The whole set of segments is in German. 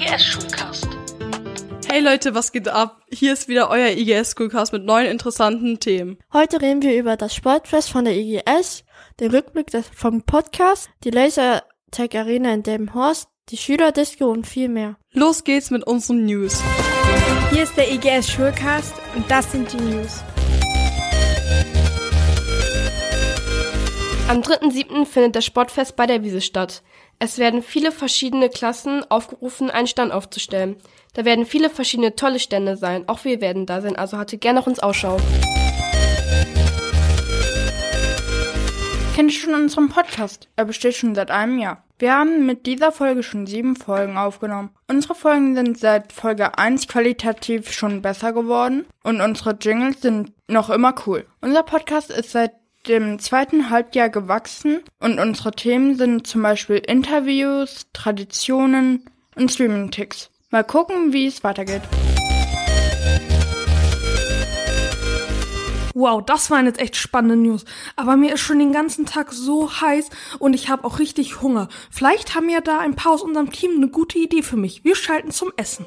IGS Schulcast. Hey Leute, was geht ab? Hier ist wieder euer IGS Schoolcast mit neuen interessanten Themen. Heute reden wir über das Sportfest von der IGS, den Rückblick des, vom Podcast, die Lasertag Arena in Delmenhorst, die Schülerdisco und viel mehr. Los geht's mit unseren News. Hier ist der IGS Schulcast und das sind die News. Am 3.7. findet das Sportfest bei der Wiese statt. Es werden viele verschiedene Klassen aufgerufen, einen Stand aufzustellen. Da werden viele verschiedene tolle Stände sein. Auch wir werden da sein, also hatte gerne nach uns Ausschau. Kennt ihr schon unseren Podcast? Er besteht schon seit einem Jahr. Wir haben mit dieser Folge schon sieben Folgen aufgenommen. Unsere Folgen sind seit Folge 1 qualitativ schon besser geworden und unsere Jingles sind noch immer cool. Unser Podcast ist seit dem zweiten Halbjahr gewachsen und unsere Themen sind zum Beispiel Interviews, Traditionen und Streaming-Ticks. Mal gucken, wie es weitergeht. Wow, das waren jetzt echt spannende News. Aber mir ist schon den ganzen Tag so heiß und ich habe auch richtig Hunger. Vielleicht haben ja da ein paar aus unserem Team eine gute Idee für mich. Wir schalten zum Essen.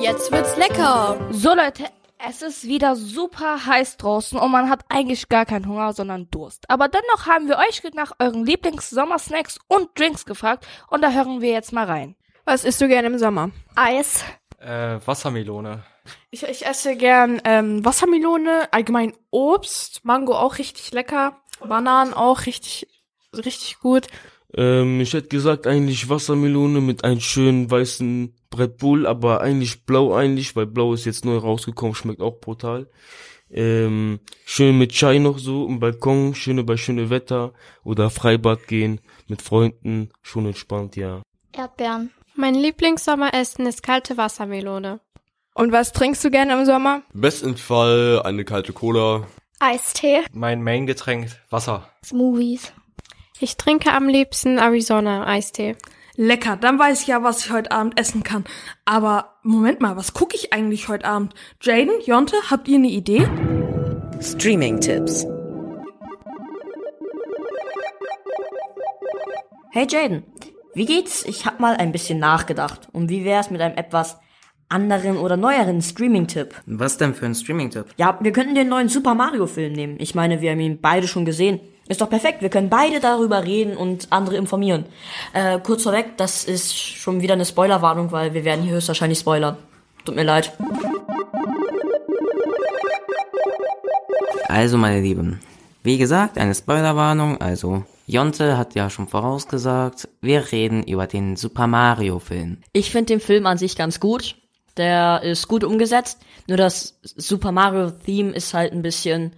Jetzt wird's lecker! So Leute, es ist wieder super heiß draußen und man hat eigentlich gar keinen Hunger, sondern Durst. Aber dennoch haben wir euch nach euren Lieblings-Sommersnacks und Drinks gefragt und da hören wir jetzt mal rein. Was isst du gerne im Sommer? Eis. Äh, Wassermelone. Ich, ich esse gern ähm, Wassermelone, allgemein Obst, Mango auch richtig lecker, Bananen auch richtig, richtig gut. Ähm, ich hätte gesagt eigentlich Wassermelone mit einem schönen weißen Brett Bull, aber eigentlich blau eigentlich, weil blau ist jetzt neu rausgekommen, schmeckt auch brutal. Ähm, schön mit Chai noch so im Balkon, schöne bei schöne Wetter oder Freibad gehen mit Freunden, schon entspannt, ja. Erdbeeren. Mein Lieblingssommeressen ist kalte Wassermelone. Und was trinkst du gerne im Sommer? Besten Fall eine kalte Cola. Eistee. Mein Main-Getränk, Wasser. Smoothies. Ich trinke am liebsten Arizona-Eistee. Lecker, dann weiß ich ja, was ich heute Abend essen kann. Aber Moment mal, was gucke ich eigentlich heute Abend? Jaden, Jonte, habt ihr eine Idee? Streaming-Tipps. Hey Jaden, wie geht's? Ich hab mal ein bisschen nachgedacht. Und wie wär's mit einem etwas anderen oder neueren Streaming-Tipp? Was denn für ein Streaming-Tipp? Ja, wir könnten den neuen Super Mario-Film nehmen. Ich meine, wir haben ihn beide schon gesehen. Ist doch perfekt, wir können beide darüber reden und andere informieren. Äh, kurz vorweg, das ist schon wieder eine Spoilerwarnung, weil wir werden hier höchstwahrscheinlich spoilern. Tut mir leid. Also, meine Lieben, wie gesagt, eine Spoilerwarnung, also Jonte hat ja schon vorausgesagt, wir reden über den Super Mario Film. Ich finde den Film an sich ganz gut. Der ist gut umgesetzt. Nur das Super Mario Theme ist halt ein bisschen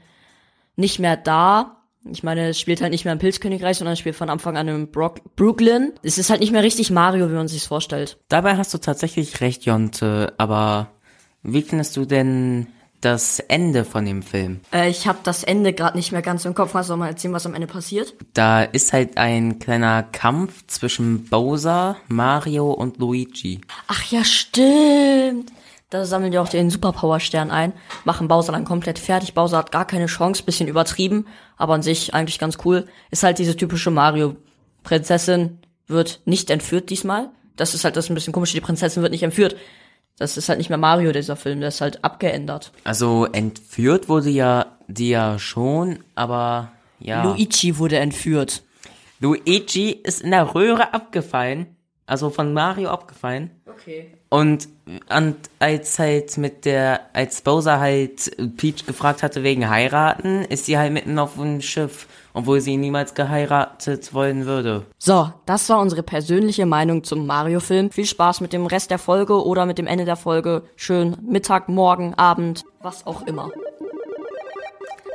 nicht mehr da. Ich meine, es spielt halt nicht mehr im Pilzkönigreich, sondern es spielt von Anfang an in Brock Brooklyn. Es ist halt nicht mehr richtig Mario, wie man sich's vorstellt. Dabei hast du tatsächlich recht, Jonte, aber wie findest du denn das Ende von dem Film? Äh, ich habe das Ende gerade nicht mehr ganz im Kopf. Kannst du mal erzählen, was am Ende passiert? Da ist halt ein kleiner Kampf zwischen Bowser, Mario und Luigi. Ach ja, stimmt. Da sammeln die auch den Superpower-Stern ein, machen Bowser dann komplett fertig. Bowser hat gar keine Chance, bisschen übertrieben, aber an sich eigentlich ganz cool. Ist halt diese typische Mario-Prinzessin, wird nicht entführt diesmal. Das ist halt das ein bisschen komisch, die Prinzessin wird nicht entführt. Das ist halt nicht mehr Mario, dieser Film, der ist halt abgeändert. Also entführt wurde ja die ja schon, aber ja. Luigi wurde entführt. Luigi ist in der Röhre abgefallen, also von Mario abgefallen. Okay. Und, und als halt mit der, als Bowser halt Peach gefragt hatte wegen heiraten, ist sie halt mitten auf dem Schiff, obwohl sie niemals geheiratet wollen würde. So, das war unsere persönliche Meinung zum Mario-Film. Viel Spaß mit dem Rest der Folge oder mit dem Ende der Folge. Schön Mittag, Morgen, Abend, was auch immer.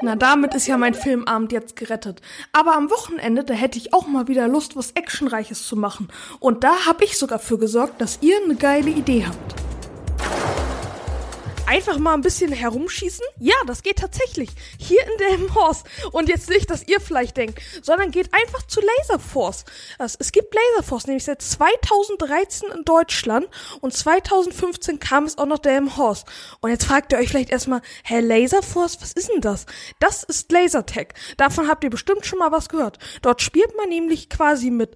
Na, damit ist ja mein Filmabend jetzt gerettet. Aber am Wochenende, da hätte ich auch mal wieder Lust, was Actionreiches zu machen. Und da habe ich sogar für gesorgt, dass ihr eine geile Idee habt. Einfach mal ein bisschen herumschießen? Ja, das geht tatsächlich. Hier in Delmenhorst. Und jetzt nicht, dass ihr vielleicht denkt, sondern geht einfach zu Laserforce. Also, es gibt Laserforce nämlich seit 2013 in Deutschland und 2015 kam es auch nach Delmenhorst. Und jetzt fragt ihr euch vielleicht erstmal, hä, Laserforce, was ist denn das? Das ist Lasertag. Davon habt ihr bestimmt schon mal was gehört. Dort spielt man nämlich quasi mit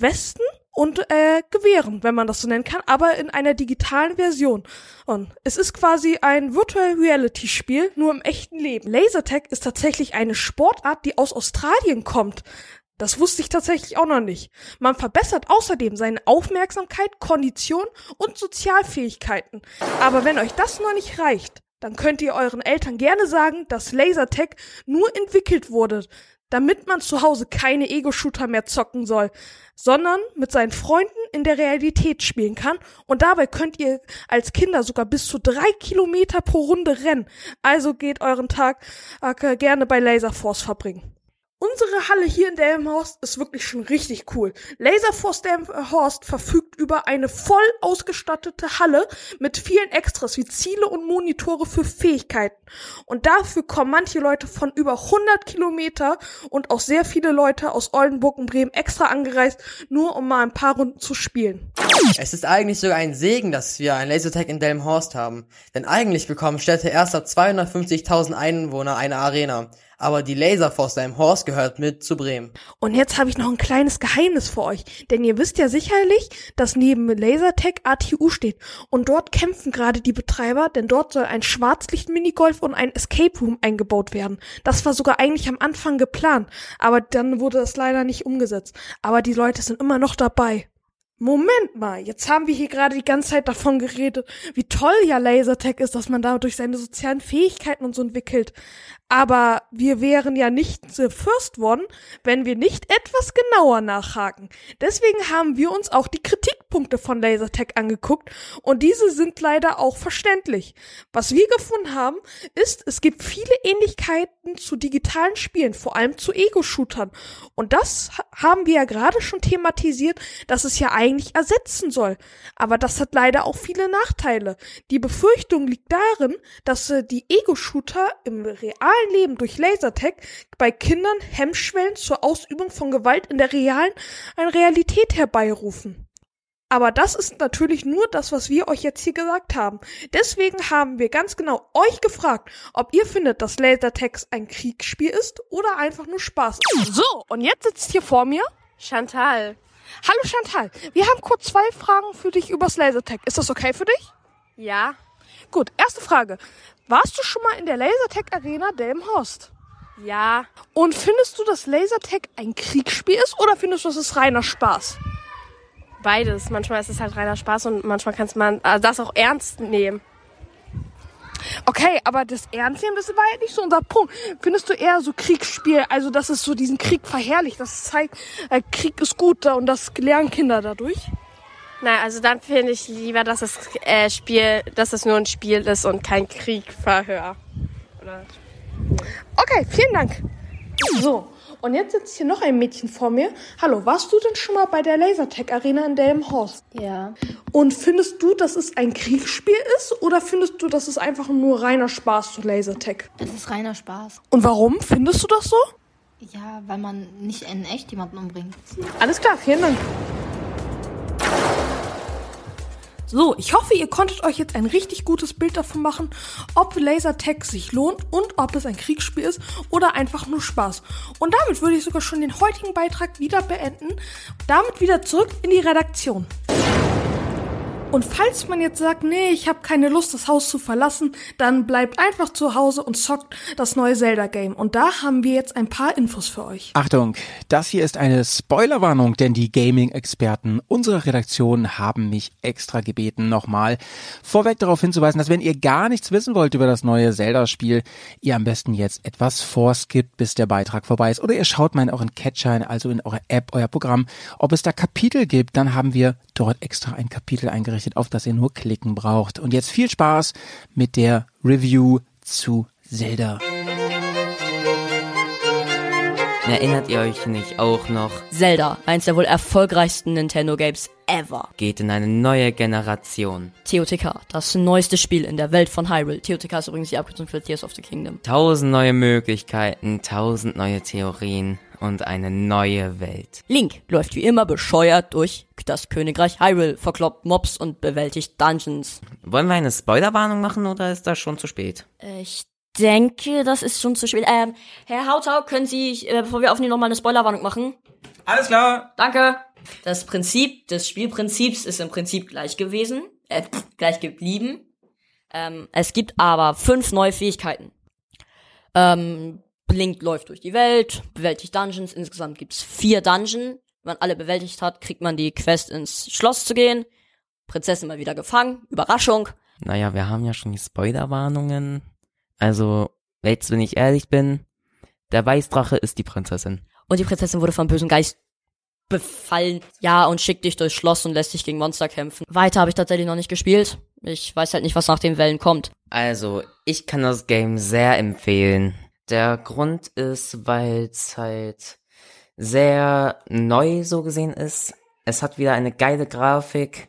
Westen und äh, Gewehren, wenn man das so nennen kann, aber in einer digitalen Version. Und es ist quasi ein Virtual Reality Spiel, nur im echten Leben. Lasertag ist tatsächlich eine Sportart, die aus Australien kommt. Das wusste ich tatsächlich auch noch nicht. Man verbessert außerdem seine Aufmerksamkeit, Kondition und Sozialfähigkeiten. Aber wenn euch das noch nicht reicht, dann könnt ihr euren Eltern gerne sagen, dass Lasertag nur entwickelt wurde, damit man zu Hause keine Ego-Shooter mehr zocken soll, sondern mit seinen Freunden in der Realität spielen kann. Und dabei könnt ihr als Kinder sogar bis zu drei Kilometer pro Runde rennen. Also geht euren Tag äh, gerne bei Laser Force verbringen. Unsere Halle hier in Delmenhorst ist wirklich schon richtig cool. Laserforce Delmenhorst verfügt über eine voll ausgestattete Halle mit vielen Extras wie Ziele und Monitore für Fähigkeiten. Und dafür kommen manche Leute von über 100 Kilometer und auch sehr viele Leute aus Oldenburg und Bremen extra angereist, nur um mal ein paar Runden zu spielen. Es ist eigentlich sogar ein Segen, dass wir ein Lasertag in Delmenhorst haben. Denn eigentlich bekommen Städte erst ab 250.000 Einwohner eine Arena aber die Laserforce Horst gehört mit zu Bremen. Und jetzt habe ich noch ein kleines Geheimnis für euch, denn ihr wisst ja sicherlich, dass neben Lasertech ATU steht und dort kämpfen gerade die Betreiber, denn dort soll ein Schwarzlicht-Minigolf und ein Escape Room eingebaut werden. Das war sogar eigentlich am Anfang geplant, aber dann wurde das leider nicht umgesetzt. Aber die Leute sind immer noch dabei. Moment mal, jetzt haben wir hier gerade die ganze Zeit davon geredet, wie toll ja Lasertech ist, dass man dadurch seine sozialen Fähigkeiten und so entwickelt. Aber wir wären ja nicht the first one, wenn wir nicht etwas genauer nachhaken. Deswegen haben wir uns auch die Kritikpunkte von Lasertech angeguckt und diese sind leider auch verständlich. Was wir gefunden haben, ist, es gibt viele Ähnlichkeiten zu digitalen Spielen, vor allem zu Ego-Shootern. Und das haben wir ja gerade schon thematisiert, dass es ja eigentlich ersetzen soll. Aber das hat leider auch viele Nachteile. Die Befürchtung liegt darin, dass äh, die Ego-Shooter im realen Leben durch Lasertag bei Kindern Hemmschwellen zur Ausübung von Gewalt in der realen eine Realität herbeirufen. Aber das ist natürlich nur das, was wir euch jetzt hier gesagt haben. Deswegen haben wir ganz genau euch gefragt, ob ihr findet, dass Lasertag ein Kriegsspiel ist oder einfach nur Spaß. So, und jetzt sitzt hier vor mir Chantal. Hallo Chantal, wir haben kurz zwei Fragen für dich übers Lasertag. Ist das okay für dich? Ja. Gut, erste Frage. Warst du schon mal in der Lasertag Arena Delmenhorst? Ja. Und findest du, dass Lasertag ein Kriegsspiel ist oder findest du, das ist reiner Spaß? Beides. Manchmal ist es halt reiner Spaß und manchmal kannst man also das auch ernst nehmen. Okay, aber das Ernstnehmen, das war ja nicht so unser Punkt. Findest du eher so Kriegsspiel, also dass es so diesen Krieg verherrlicht, das zeigt, äh, Krieg ist gut da und das lernen Kinder dadurch? Nein, also dann finde ich lieber, dass das äh, Spiel, dass es nur ein Spiel ist und kein Kriegverhör. Oder? Okay, vielen Dank. So, und jetzt sitzt hier noch ein Mädchen vor mir. Hallo, warst du denn schon mal bei der Lasertech Arena in Delmenhorst? Ja. Und findest du, dass es ein Kriegsspiel ist oder findest du, dass es einfach nur reiner Spaß zu Lasertech? Es ist reiner Spaß. Und warum findest du das so? Ja, weil man nicht in echt jemanden umbringt. Alles klar, vielen Dank. So, ich hoffe, ihr konntet euch jetzt ein richtig gutes Bild davon machen, ob Lasertag sich lohnt und ob es ein Kriegsspiel ist oder einfach nur Spaß. Und damit würde ich sogar schon den heutigen Beitrag wieder beenden. Damit wieder zurück in die Redaktion. Und falls man jetzt sagt, nee, ich habe keine Lust, das Haus zu verlassen, dann bleibt einfach zu Hause und zockt das neue Zelda-Game. Und da haben wir jetzt ein paar Infos für euch. Achtung, das hier ist eine Spoilerwarnung, denn die Gaming-Experten unserer Redaktion haben mich extra gebeten, nochmal vorweg darauf hinzuweisen, dass wenn ihr gar nichts wissen wollt über das neue Zelda-Spiel, ihr am besten jetzt etwas vorskippt, bis der Beitrag vorbei ist. Oder ihr schaut mal in euren Catcher, also in eurer App, euer Programm, ob es da Kapitel gibt. Dann haben wir dort extra ein Kapitel eingerichtet ausgerichtet, auf das ihr nur klicken braucht. Und jetzt viel Spaß mit der Review zu Zelda. Erinnert ihr euch nicht auch noch? Zelda, eins der wohl erfolgreichsten Nintendo Games ever. Geht in eine neue Generation. TOTK, das neueste Spiel in der Welt von Hyrule. TOTK ist übrigens die Abkürzung für Tears of the Kingdom. Tausend neue Möglichkeiten, tausend neue Theorien und eine neue Welt. Link läuft wie immer bescheuert durch das Königreich Hyrule, verkloppt Mobs und bewältigt Dungeons. Wollen wir eine Spoilerwarnung machen oder ist das schon zu spät? Ich denke, das ist schon zu spät. Ähm, Herr Hautau, können Sie, äh, bevor wir aufnehmen, nochmal eine Spoilerwarnung machen? Alles klar. Danke. Das Prinzip des Spielprinzips ist im Prinzip gleich gewesen, äh, gleich geblieben. Ähm, es gibt aber fünf neue Fähigkeiten. Ähm, Blink läuft durch die Welt, bewältigt Dungeons. Insgesamt gibt's vier Dungeon. Wenn man alle bewältigt hat, kriegt man die Quest ins Schloss zu gehen. Prinzessin mal wieder gefangen. Überraschung. Naja, wir haben ja schon die Spoilerwarnungen. Also, jetzt, wenn ich ehrlich bin, der Weißdrache ist die Prinzessin. Und die Prinzessin wurde vom bösen Geist befallen. Ja, und schickt dich durchs Schloss und lässt dich gegen Monster kämpfen. Weiter habe ich tatsächlich noch nicht gespielt. Ich weiß halt nicht, was nach den Wellen kommt. Also, ich kann das Game sehr empfehlen. Der Grund ist, weil es halt sehr neu so gesehen ist. Es hat wieder eine geile Grafik.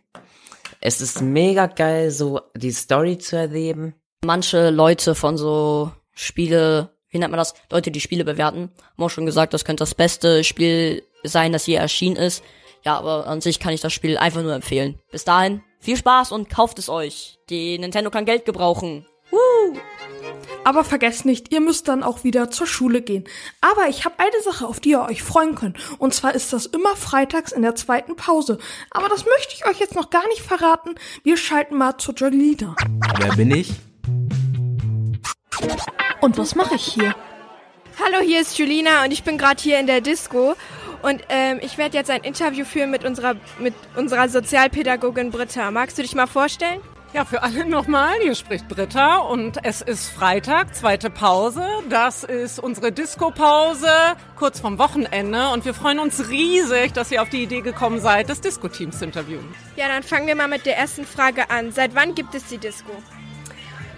Es ist mega geil, so die Story zu erleben. Manche Leute von so Spiele, wie nennt man das? Leute, die Spiele bewerten, haben auch schon gesagt, das könnte das beste Spiel sein, das je erschienen ist. Ja, aber an sich kann ich das Spiel einfach nur empfehlen. Bis dahin, viel Spaß und kauft es euch. Die Nintendo kann Geld gebrauchen. Woo! Aber vergesst nicht, ihr müsst dann auch wieder zur Schule gehen. Aber ich habe eine Sache, auf die ihr euch freuen könnt. Und zwar ist das immer freitags in der zweiten Pause. Aber das möchte ich euch jetzt noch gar nicht verraten. Wir schalten mal zu Jolina. Wer bin ich? Und was mache ich hier? Hallo, hier ist Julina und ich bin gerade hier in der Disco. Und ähm, ich werde jetzt ein Interview führen mit unserer, mit unserer Sozialpädagogin Britta. Magst du dich mal vorstellen? Ja, für alle nochmal, hier spricht Britta und es ist Freitag, zweite Pause. Das ist unsere Disco-Pause, kurz vom Wochenende und wir freuen uns riesig, dass ihr auf die Idee gekommen seid, das Disco-Team zu interviewen. Ja, dann fangen wir mal mit der ersten Frage an. Seit wann gibt es die Disco?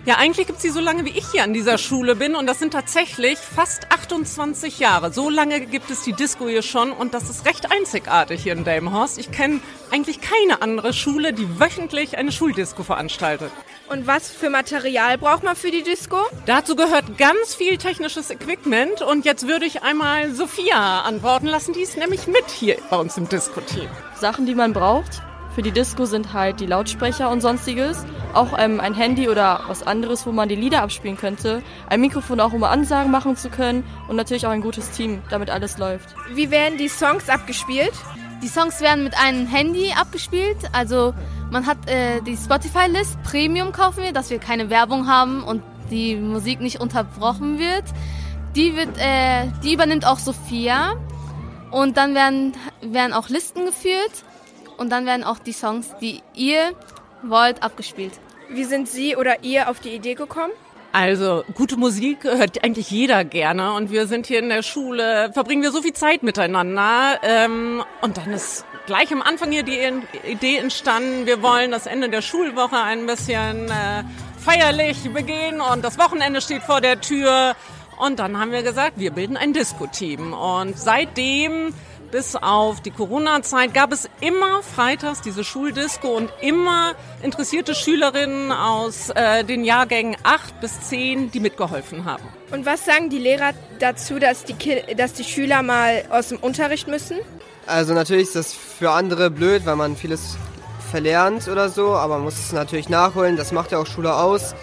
Ja, eigentlich gibt's sie so lange, wie ich hier an dieser Schule bin und das sind tatsächlich fast 28 Jahre. So lange gibt es die Disco hier schon und das ist recht einzigartig hier in Delmenhorst. Ich kenne eigentlich keine andere Schule, die wöchentlich eine Schuldisco veranstaltet. Und was für Material braucht man für die Disco? Dazu gehört ganz viel technisches Equipment und jetzt würde ich einmal Sophia antworten lassen. Die ist nämlich mit hier bei uns im Disco-Team. Sachen, die man braucht für die Disco sind halt die Lautsprecher und sonstiges. Auch ähm, ein Handy oder was anderes, wo man die Lieder abspielen könnte. Ein Mikrofon auch, um Ansagen machen zu können. Und natürlich auch ein gutes Team, damit alles läuft. Wie werden die Songs abgespielt? Die Songs werden mit einem Handy abgespielt. Also man hat äh, die Spotify-List, Premium kaufen wir, dass wir keine Werbung haben und die Musik nicht unterbrochen wird. Die, wird, äh, die übernimmt auch Sophia. Und dann werden, werden auch Listen geführt und dann werden auch die Songs, die ihr wollt, abgespielt. Wie sind Sie oder ihr auf die Idee gekommen? Also, gute Musik hört eigentlich jeder gerne. Und wir sind hier in der Schule, verbringen wir so viel Zeit miteinander. Ähm, und dann ist gleich am Anfang hier die Idee entstanden, wir wollen das Ende der Schulwoche ein bisschen äh, feierlich begehen. Und das Wochenende steht vor der Tür. Und dann haben wir gesagt, wir bilden ein Disco-Team. Und seitdem bis auf die Corona-Zeit gab es immer freitags diese Schuldisco und immer interessierte Schülerinnen aus äh, den Jahrgängen 8 bis 10, die mitgeholfen haben. Und was sagen die Lehrer dazu, dass die, Ki dass die Schüler mal aus dem Unterricht müssen? Also natürlich ist das für andere blöd, weil man vieles verlernt oder so, aber man muss es natürlich nachholen. Das macht ja auch Schule aus.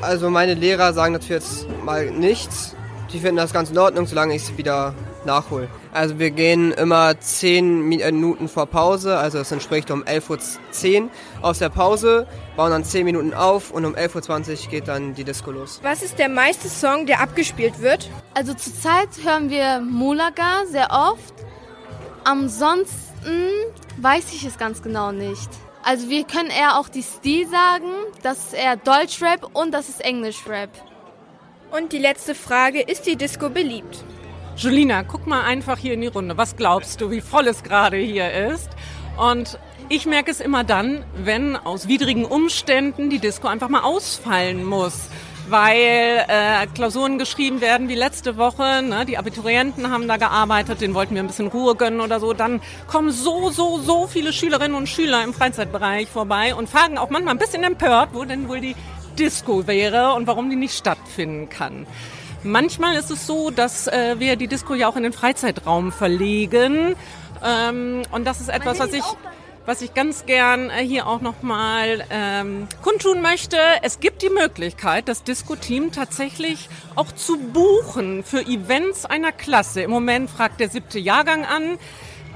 Also meine Lehrer sagen dazu jetzt mal nichts. Die finden das ganz in Ordnung, solange ich es wieder nachhole. Also wir gehen immer 10 Minuten vor Pause, also das entspricht um 11.10 Uhr aus der Pause, bauen dann 10 Minuten auf und um 11.20 Uhr geht dann die Disco los. Was ist der meiste Song, der abgespielt wird? Also zurzeit hören wir Mulaga sehr oft. Ansonsten weiß ich es ganz genau nicht. Also wir können eher auch die Stil sagen, das ist eher Deutschrap und das ist Englischrap. Und die letzte Frage, ist die Disco beliebt? Julina, guck mal einfach hier in die Runde. Was glaubst du, wie voll es gerade hier ist? Und ich merke es immer dann, wenn aus widrigen Umständen die Disco einfach mal ausfallen muss weil äh, Klausuren geschrieben werden wie letzte Woche. Ne? Die Abiturienten haben da gearbeitet, denen wollten wir ein bisschen Ruhe gönnen oder so. Dann kommen so, so, so viele Schülerinnen und Schüler im Freizeitbereich vorbei und fragen auch manchmal ein bisschen empört, wo denn wohl die Disco wäre und warum die nicht stattfinden kann. Manchmal ist es so, dass äh, wir die Disco ja auch in den Freizeitraum verlegen. Ähm, und das ist etwas, was ich was ich ganz gern äh, hier auch nochmal ähm, kundtun möchte. Es gibt die Möglichkeit, das Disco-Team tatsächlich auch zu buchen für Events einer Klasse. Im Moment fragt der siebte Jahrgang an.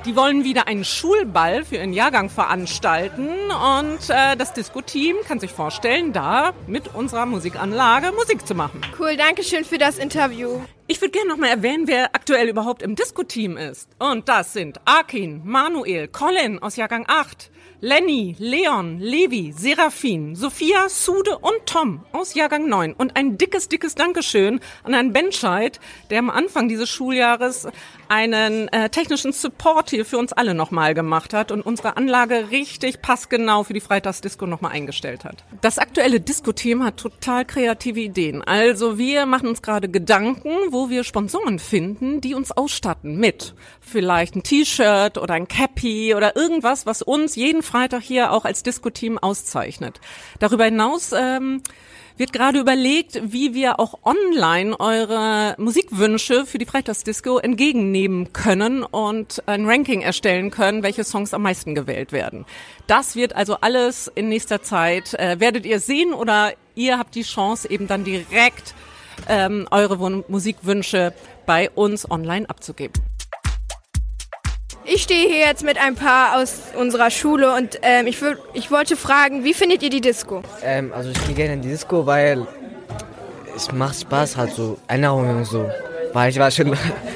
Die wollen wieder einen Schulball für ihren Jahrgang veranstalten und äh, das Disco-Team kann sich vorstellen, da mit unserer Musikanlage Musik zu machen. Cool, danke schön für das Interview. Ich würde gerne noch mal erwähnen, wer aktuell überhaupt im Disco-Team ist. Und das sind Akin, Manuel, Colin aus Jahrgang 8, Lenny, Leon, Levi, Serafin, Sophia, Sude und Tom aus Jahrgang 9. Und ein dickes, dickes Dankeschön an Herrn Benscheid, der am Anfang dieses Schuljahres einen äh, technischen Support hier für uns alle nochmal gemacht hat und unsere Anlage richtig passgenau für die Freitagsdisco nochmal eingestellt hat. Das aktuelle Disco-Team hat total kreative Ideen. Also wir machen uns gerade Gedanken, wo wir Sponsoren finden, die uns ausstatten mit vielleicht ein T-Shirt oder ein Cappy oder irgendwas, was uns jeden Freitag hier auch als Disco-Team auszeichnet. Darüber hinaus ähm, wird gerade überlegt, wie wir auch online eure Musikwünsche für die Freitagsdisco entgegennehmen können und ein Ranking erstellen können, welche Songs am meisten gewählt werden. Das wird also alles in nächster Zeit, äh, werdet ihr sehen oder ihr habt die Chance eben dann direkt ähm, eure Wun Musikwünsche bei uns online abzugeben. Ich stehe hier jetzt mit ein paar aus unserer Schule und ähm, ich, ich wollte fragen, wie findet ihr die Disco? Ähm, also ich gehe gerne in die Disco, weil es macht Spaß, halt so Erinnerungen und so. Weil ich war schon,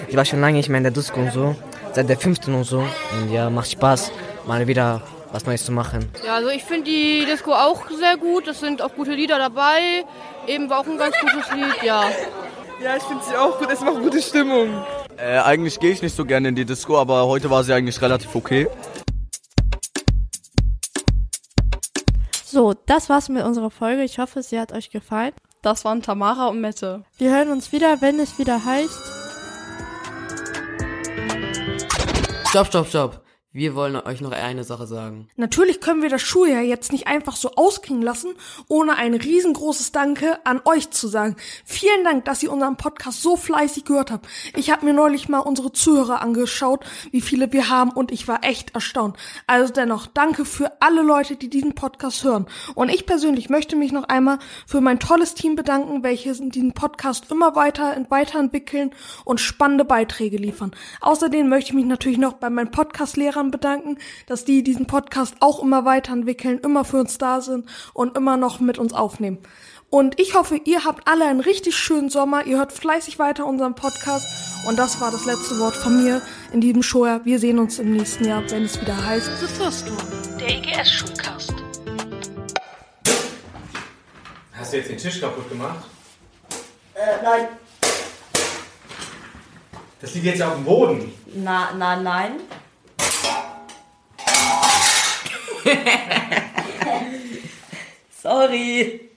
ich war schon lange nicht mehr in der Disco und so, seit der 15 und so. Und ja, macht Spaß, mal wieder was Neues zu machen. Ja, also ich finde die Disco auch sehr gut. Es sind auch gute Lieder dabei. Eben war auch ein ganz gutes Lied, ja. Ja, ich finde sie auch gut. Es macht gute Stimmung. Äh, eigentlich gehe ich nicht so gerne in die Disco, aber heute war sie eigentlich relativ okay. So, das war's mit unserer Folge. Ich hoffe, sie hat euch gefallen. Das waren Tamara und Mette. Wir hören uns wieder, wenn es wieder heißt. Stopp, stopp, stopp. Wir wollen euch noch eine Sache sagen. Natürlich können wir das Schuljahr jetzt nicht einfach so ausklingen lassen, ohne ein riesengroßes Danke an euch zu sagen. Vielen Dank, dass ihr unseren Podcast so fleißig gehört habt. Ich habe mir neulich mal unsere Zuhörer angeschaut, wie viele wir haben und ich war echt erstaunt. Also dennoch danke für alle Leute, die diesen Podcast hören. Und ich persönlich möchte mich noch einmal für mein tolles Team bedanken, welches in diesem Podcast immer weiter weiterentwickeln und spannende Beiträge liefern. Außerdem möchte ich mich natürlich noch bei meinen Podcast-Lehrern bedanken, dass die diesen Podcast auch immer weiterentwickeln, immer für uns da sind und immer noch mit uns aufnehmen. Und ich hoffe, ihr habt alle einen richtig schönen Sommer. Ihr hört fleißig weiter unseren Podcast. Und das war das letzte Wort von mir in diesem Showjahr. Wir sehen uns im nächsten Jahr, wenn es wieder heißt The First One, der EGS-Schulcast. Hast du jetzt den Tisch kaputt gemacht? Äh, nein. Das liegt jetzt auf dem Boden. Na, na, nein. Sorry.